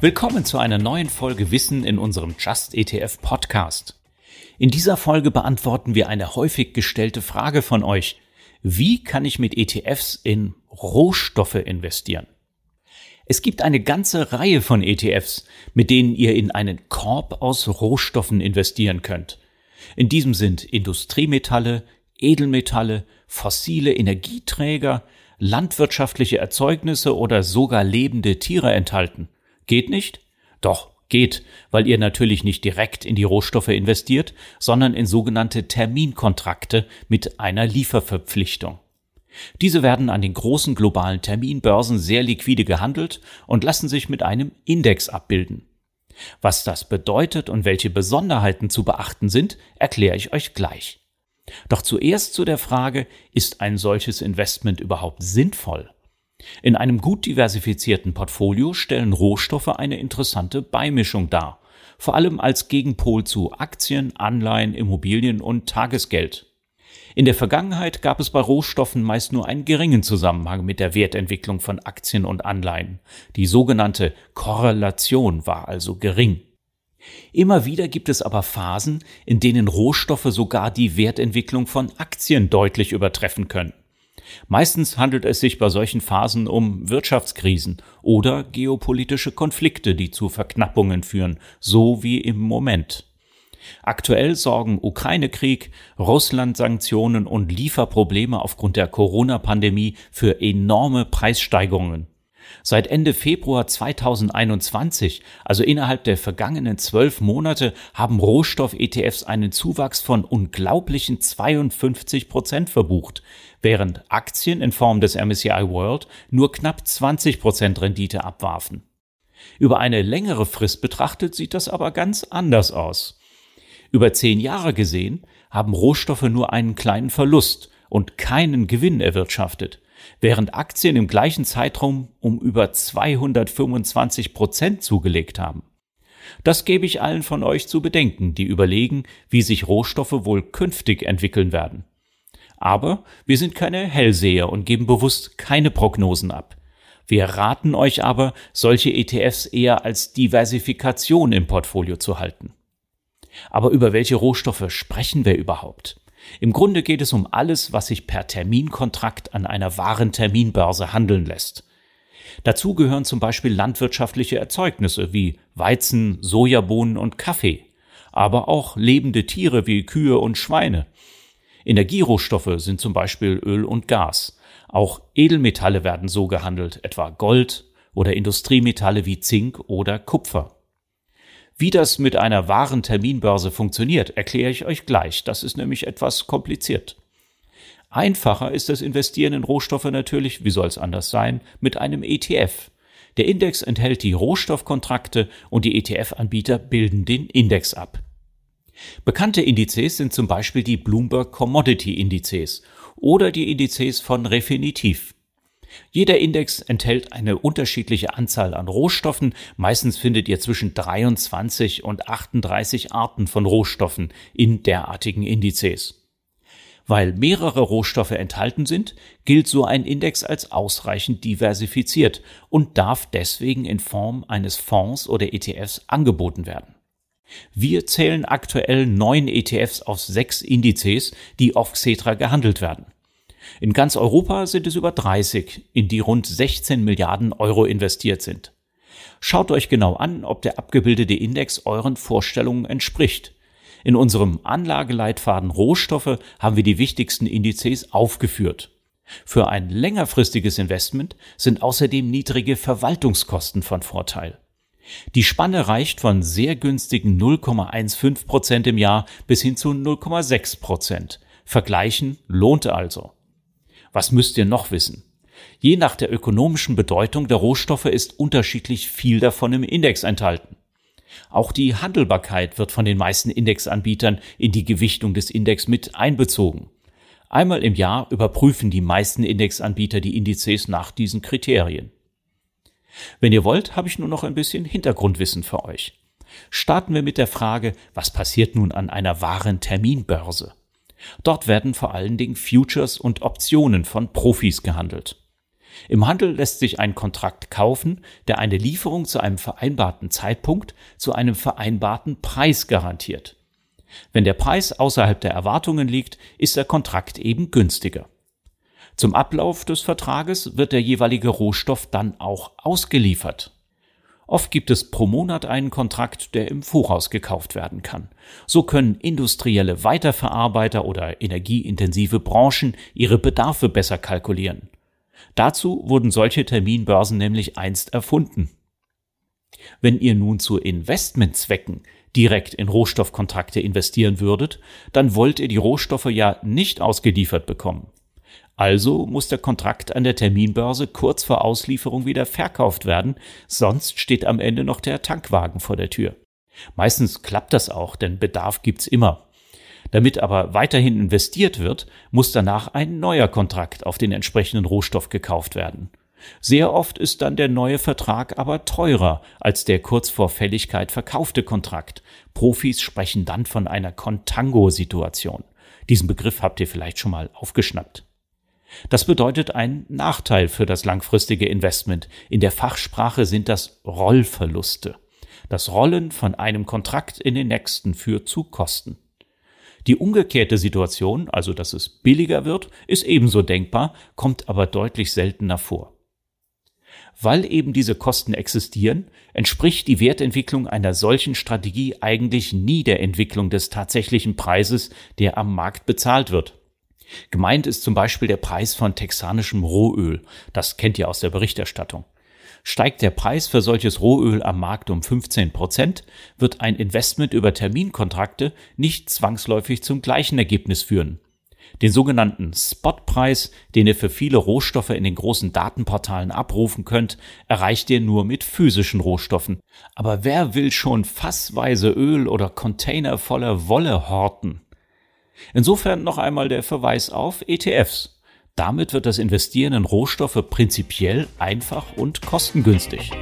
Willkommen zu einer neuen Folge Wissen in unserem Just ETF Podcast. In dieser Folge beantworten wir eine häufig gestellte Frage von euch. Wie kann ich mit ETFs in Rohstoffe investieren? Es gibt eine ganze Reihe von ETFs, mit denen ihr in einen Korb aus Rohstoffen investieren könnt. In diesem sind Industriemetalle, Edelmetalle, fossile Energieträger, landwirtschaftliche Erzeugnisse oder sogar lebende Tiere enthalten. Geht nicht? Doch, geht, weil ihr natürlich nicht direkt in die Rohstoffe investiert, sondern in sogenannte Terminkontrakte mit einer Lieferverpflichtung. Diese werden an den großen globalen Terminbörsen sehr liquide gehandelt und lassen sich mit einem Index abbilden. Was das bedeutet und welche Besonderheiten zu beachten sind, erkläre ich euch gleich. Doch zuerst zu der Frage, ist ein solches Investment überhaupt sinnvoll? In einem gut diversifizierten Portfolio stellen Rohstoffe eine interessante Beimischung dar, vor allem als Gegenpol zu Aktien, Anleihen, Immobilien und Tagesgeld. In der Vergangenheit gab es bei Rohstoffen meist nur einen geringen Zusammenhang mit der Wertentwicklung von Aktien und Anleihen. Die sogenannte Korrelation war also gering. Immer wieder gibt es aber Phasen, in denen Rohstoffe sogar die Wertentwicklung von Aktien deutlich übertreffen können. Meistens handelt es sich bei solchen Phasen um Wirtschaftskrisen oder geopolitische Konflikte, die zu Verknappungen führen, so wie im Moment. Aktuell sorgen Ukraine-Krieg, Russland-Sanktionen und Lieferprobleme aufgrund der Corona-Pandemie für enorme Preissteigerungen. Seit Ende Februar 2021, also innerhalb der vergangenen zwölf Monate, haben Rohstoff-ETFs einen Zuwachs von unglaublichen 52 Prozent verbucht, während Aktien in Form des MSCI World nur knapp 20 Prozent Rendite abwarfen. Über eine längere Frist betrachtet sieht das aber ganz anders aus. Über zehn Jahre gesehen haben Rohstoffe nur einen kleinen Verlust und keinen Gewinn erwirtschaftet, während Aktien im gleichen Zeitraum um über 225 Prozent zugelegt haben. Das gebe ich allen von euch zu bedenken, die überlegen, wie sich Rohstoffe wohl künftig entwickeln werden. Aber wir sind keine Hellseher und geben bewusst keine Prognosen ab. Wir raten euch aber, solche ETFs eher als Diversifikation im Portfolio zu halten. Aber über welche Rohstoffe sprechen wir überhaupt? Im Grunde geht es um alles, was sich per Terminkontrakt an einer wahren Terminbörse handeln lässt. Dazu gehören zum Beispiel landwirtschaftliche Erzeugnisse wie Weizen, Sojabohnen und Kaffee, aber auch lebende Tiere wie Kühe und Schweine. Energierohstoffe sind zum Beispiel Öl und Gas. Auch Edelmetalle werden so gehandelt, etwa Gold oder Industriemetalle wie Zink oder Kupfer. Wie das mit einer wahren Terminbörse funktioniert, erkläre ich euch gleich. Das ist nämlich etwas kompliziert. Einfacher ist das Investieren in Rohstoffe natürlich, wie soll es anders sein, mit einem ETF. Der Index enthält die Rohstoffkontrakte und die ETF-Anbieter bilden den Index ab. Bekannte Indizes sind zum Beispiel die Bloomberg Commodity Indizes oder die Indizes von Refinitiv. Jeder Index enthält eine unterschiedliche Anzahl an Rohstoffen. Meistens findet ihr zwischen 23 und 38 Arten von Rohstoffen in derartigen Indizes. Weil mehrere Rohstoffe enthalten sind, gilt so ein Index als ausreichend diversifiziert und darf deswegen in Form eines Fonds oder ETFs angeboten werden. Wir zählen aktuell neun ETFs aus sechs Indizes, die auf Xetra gehandelt werden. In ganz Europa sind es über 30, in die rund 16 Milliarden Euro investiert sind. Schaut euch genau an, ob der abgebildete Index euren Vorstellungen entspricht. In unserem Anlageleitfaden Rohstoffe haben wir die wichtigsten Indizes aufgeführt. Für ein längerfristiges Investment sind außerdem niedrige Verwaltungskosten von Vorteil. Die Spanne reicht von sehr günstigen 0,15 Prozent im Jahr bis hin zu 0,6 Prozent. Vergleichen lohnt also. Was müsst ihr noch wissen? Je nach der ökonomischen Bedeutung der Rohstoffe ist unterschiedlich viel davon im Index enthalten. Auch die Handelbarkeit wird von den meisten Indexanbietern in die Gewichtung des Index mit einbezogen. Einmal im Jahr überprüfen die meisten Indexanbieter die Indizes nach diesen Kriterien. Wenn ihr wollt, habe ich nur noch ein bisschen Hintergrundwissen für euch. Starten wir mit der Frage, was passiert nun an einer wahren Terminbörse? Dort werden vor allen Dingen Futures und Optionen von Profis gehandelt. Im Handel lässt sich ein Kontrakt kaufen, der eine Lieferung zu einem vereinbarten Zeitpunkt zu einem vereinbarten Preis garantiert. Wenn der Preis außerhalb der Erwartungen liegt, ist der Kontrakt eben günstiger. Zum Ablauf des Vertrages wird der jeweilige Rohstoff dann auch ausgeliefert. Oft gibt es pro Monat einen Kontrakt, der im Voraus gekauft werden kann. So können industrielle Weiterverarbeiter oder energieintensive Branchen ihre Bedarfe besser kalkulieren. Dazu wurden solche Terminbörsen nämlich einst erfunden. Wenn ihr nun zu Investmentzwecken direkt in Rohstoffkontrakte investieren würdet, dann wollt ihr die Rohstoffe ja nicht ausgeliefert bekommen. Also muss der Kontrakt an der Terminbörse kurz vor Auslieferung wieder verkauft werden, sonst steht am Ende noch der Tankwagen vor der Tür. Meistens klappt das auch, denn Bedarf gibt's immer. Damit aber weiterhin investiert wird, muss danach ein neuer Kontrakt auf den entsprechenden Rohstoff gekauft werden. Sehr oft ist dann der neue Vertrag aber teurer als der kurz vor Fälligkeit verkaufte Kontrakt. Profis sprechen dann von einer Contango-Situation. Diesen Begriff habt ihr vielleicht schon mal aufgeschnappt. Das bedeutet einen Nachteil für das langfristige Investment. In der Fachsprache sind das Rollverluste. Das Rollen von einem Kontrakt in den nächsten führt zu Kosten. Die umgekehrte Situation, also dass es billiger wird, ist ebenso denkbar, kommt aber deutlich seltener vor. Weil eben diese Kosten existieren, entspricht die Wertentwicklung einer solchen Strategie eigentlich nie der Entwicklung des tatsächlichen Preises, der am Markt bezahlt wird. Gemeint ist zum Beispiel der Preis von texanischem Rohöl. Das kennt ihr aus der Berichterstattung. Steigt der Preis für solches Rohöl am Markt um 15 Prozent, wird ein Investment über Terminkontrakte nicht zwangsläufig zum gleichen Ergebnis führen. Den sogenannten Spotpreis, den ihr für viele Rohstoffe in den großen Datenportalen abrufen könnt, erreicht ihr nur mit physischen Rohstoffen. Aber wer will schon fassweise Öl oder Container voller Wolle horten? Insofern noch einmal der Verweis auf ETFs. Damit wird das Investieren in Rohstoffe prinzipiell einfach und kostengünstig.